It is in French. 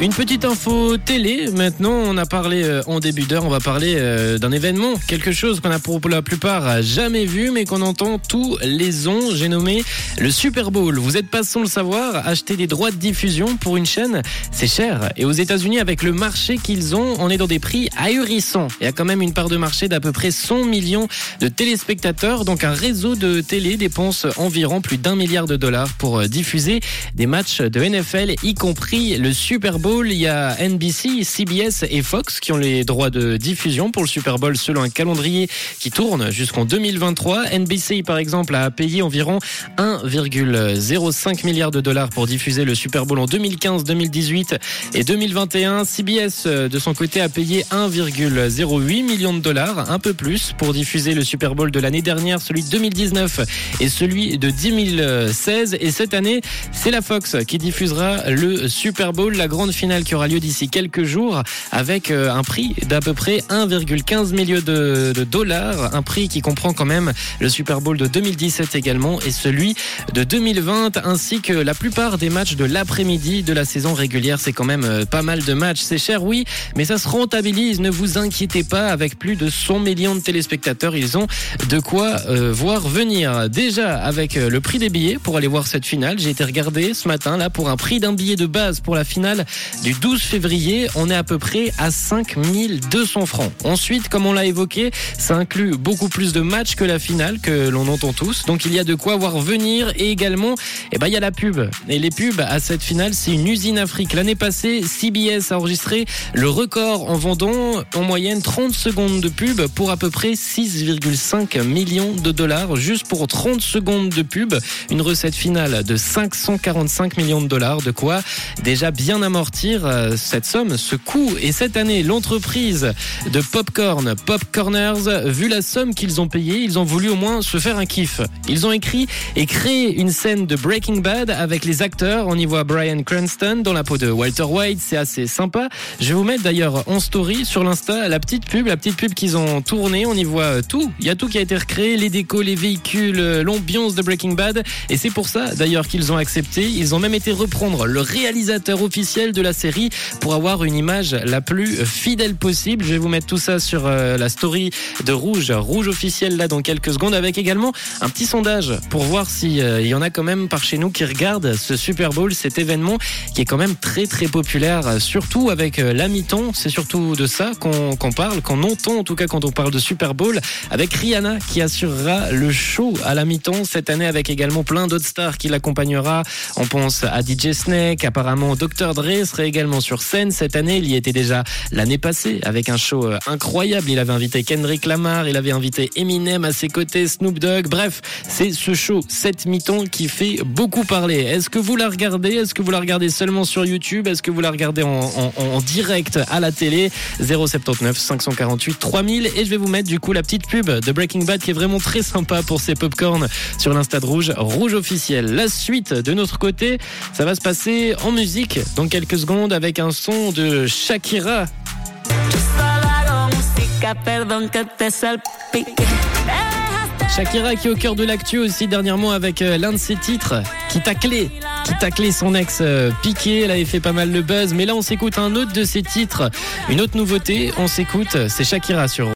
Une petite info télé. Maintenant, on a parlé euh, en début d'heure, on va parler euh, d'un événement, quelque chose qu'on a pour la plupart jamais vu, mais qu'on entend tous les ans. J'ai nommé le Super Bowl. Vous êtes pas sans le savoir, acheter des droits de diffusion pour une chaîne, c'est cher. Et aux États-Unis, avec le marché qu'ils ont, on est dans des prix ahurissants. Il y a quand même une part de marché d'à peu près 100 millions de téléspectateurs. Donc un réseau de télé dépense environ plus d'un milliard de dollars pour euh, diffuser des matchs de NFL, y compris le Super Bowl il y a NBC, CBS et Fox qui ont les droits de diffusion pour le Super Bowl selon un calendrier qui tourne jusqu'en 2023. NBC, par exemple, a payé environ 1,05 milliard de dollars pour diffuser le Super Bowl en 2015, 2018 et 2021. CBS, de son côté, a payé 1,08 million de dollars, un peu plus, pour diffuser le Super Bowl de l'année dernière, celui de 2019 et celui de 2016. Et cette année, c'est la Fox qui diffusera le Super Bowl, la grande finale qui aura lieu d'ici quelques jours avec euh, un prix d'à peu près 1,15 million de, dollars, un prix qui comprend quand même le Super Bowl de 2017 également et celui de 2020 ainsi que la plupart des matchs de l'après-midi de la saison régulière. C'est quand même euh, pas mal de matchs. C'est cher, oui, mais ça se rentabilise. Ne vous inquiétez pas. Avec plus de 100 millions de téléspectateurs, ils ont de quoi euh, voir venir. Déjà avec le prix des billets pour aller voir cette finale, j'ai été regardé ce matin là pour un prix d'un billet de base pour la finale du 12 février, on est à peu près à 5200 francs. Ensuite, comme on l'a évoqué, ça inclut beaucoup plus de matchs que la finale que l'on entend tous. Donc il y a de quoi voir venir et également, eh ben, il y a la pub. Et les pubs à cette finale, c'est une usine Afrique. L'année passée, CBS a enregistré le record en vendant en moyenne 30 secondes de pub pour à peu près 6,5 millions de dollars juste pour 30 secondes de pub. Une recette finale de 545 millions de dollars. De quoi déjà bien amorti euh, cette somme, ce coût. Et cette année, l'entreprise de Popcorn, Popcorners, vu la somme qu'ils ont payée, ils ont voulu au moins se faire un kiff. Ils ont écrit et créé une scène de Breaking Bad avec les acteurs. On y voit Brian Cranston dans la peau de Walter White. C'est assez sympa. Je vais vous mettre d'ailleurs en story sur l'Insta la petite pub, la petite pub qu'ils ont tournée. On y voit tout. Il y a tout qui a été recréé, les décos, les véhicules, l'ambiance de Breaking Bad. Et c'est pour ça d'ailleurs qu'ils ont accepté. Ils ont même été reprendre le réalisateur officiel de la série pour avoir une image la plus fidèle possible. Je vais vous mettre tout ça sur euh, la story de Rouge, Rouge officiel là dans quelques secondes, avec également un petit sondage pour voir s'il euh, y en a quand même par chez nous qui regardent ce Super Bowl, cet événement qui est quand même très très populaire, surtout avec euh, la mi-temps. C'est surtout de ça qu'on parle, qu'on entend en tout cas quand on parle de Super Bowl, avec Rihanna qui assurera le show à la mi-temps cette année, avec également plein d'autres stars qui l'accompagnera. On pense à DJ Snake, apparemment Dr Dre également sur scène cette année. Il y était déjà l'année passée avec un show euh, incroyable. Il avait invité Kendrick Lamar, il avait invité Eminem à ses côtés, Snoop Dogg. Bref, c'est ce show, cette mi-temps qui fait beaucoup parler. Est-ce que vous la regardez? Est-ce que vous la regardez seulement sur YouTube? Est-ce que vous la regardez en, en direct à la télé? 079 548 3000 et je vais vous mettre du coup la petite pub de Breaking Bad qui est vraiment très sympa pour ses popcorn sur l'Insta Rouge, Rouge officiel. La suite de notre côté, ça va se passer en musique dans quelques avec un son de Shakira. Shakira qui est au cœur de l'actu aussi dernièrement avec euh, l'un de ses titres qui taclait, qui taclait son ex euh, Piqué. Elle avait fait pas mal de buzz, mais là on s'écoute un autre de ses titres, une autre nouveauté. On s'écoute, c'est Shakira sur